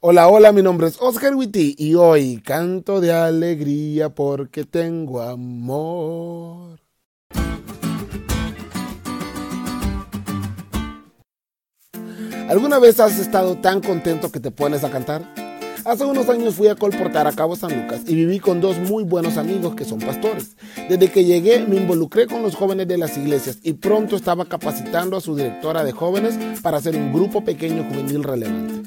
Hola, hola, mi nombre es Oscar Witty y hoy canto de alegría porque tengo amor. ¿Alguna vez has estado tan contento que te pones a cantar? Hace unos años fui a colportar a Cabo San Lucas y viví con dos muy buenos amigos que son pastores. Desde que llegué me involucré con los jóvenes de las iglesias y pronto estaba capacitando a su directora de jóvenes para hacer un grupo pequeño juvenil relevante.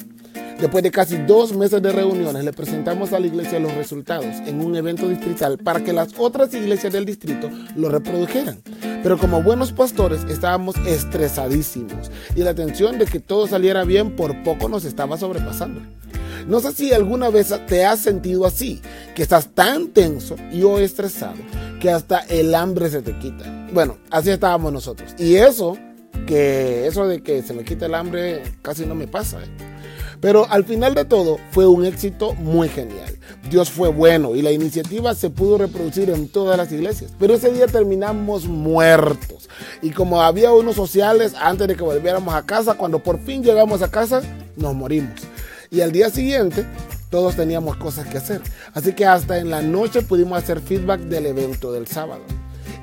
Después de casi dos meses de reuniones, le presentamos a la iglesia los resultados en un evento distrital para que las otras iglesias del distrito lo reprodujeran. Pero como buenos pastores estábamos estresadísimos y la tensión de que todo saliera bien por poco nos estaba sobrepasando. No sé si alguna vez te has sentido así, que estás tan tenso y o estresado que hasta el hambre se te quita. Bueno, así estábamos nosotros. Y eso, que eso de que se me quita el hambre casi no me pasa. ¿eh? Pero al final de todo fue un éxito muy genial. Dios fue bueno y la iniciativa se pudo reproducir en todas las iglesias. Pero ese día terminamos muertos. Y como había unos sociales antes de que volviéramos a casa, cuando por fin llegamos a casa, nos morimos. Y al día siguiente todos teníamos cosas que hacer. Así que hasta en la noche pudimos hacer feedback del evento del sábado.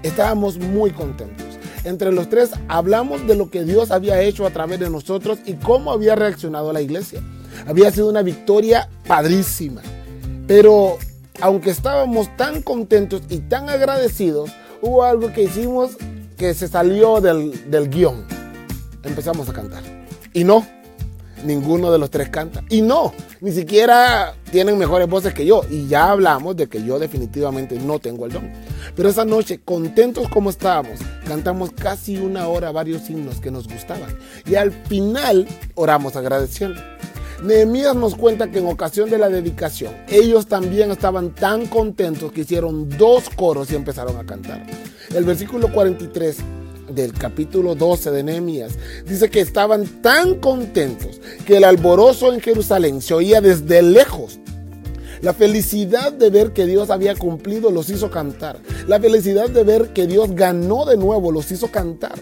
Estábamos muy contentos. Entre los tres hablamos de lo que Dios había hecho a través de nosotros y cómo había reaccionado la iglesia. Había sido una victoria padrísima. Pero aunque estábamos tan contentos y tan agradecidos, hubo algo que hicimos que se salió del, del guion. Empezamos a cantar. Y no, ninguno de los tres canta. Y no, ni siquiera tienen mejores voces que yo. Y ya hablamos de que yo definitivamente no tengo el don. Pero esa noche, contentos como estábamos, cantamos casi una hora varios himnos que nos gustaban. Y al final oramos agradeciendo. Nehemías nos cuenta que en ocasión de la dedicación, ellos también estaban tan contentos que hicieron dos coros y empezaron a cantar. El versículo 43 del capítulo 12 de Nehemías dice que estaban tan contentos que el alborozo en Jerusalén se oía desde lejos. La felicidad de ver que Dios había cumplido los hizo cantar. La felicidad de ver que Dios ganó de nuevo los hizo cantar.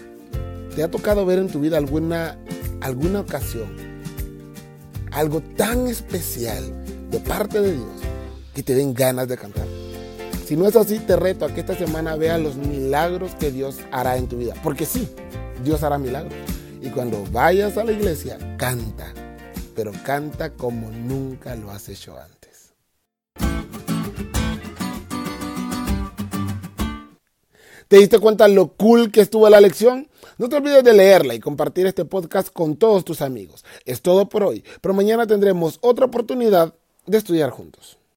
¿Te ha tocado ver en tu vida alguna, alguna ocasión algo tan especial de parte de Dios que te den ganas de cantar? Si no es así, te reto a que esta semana veas los milagros que Dios hará en tu vida. Porque sí, Dios hará milagros. Y cuando vayas a la iglesia, canta. Pero canta como nunca lo has hecho antes. ¿Te diste cuenta lo cool que estuvo la lección? No te olvides de leerla y compartir este podcast con todos tus amigos. Es todo por hoy, pero mañana tendremos otra oportunidad de estudiar juntos.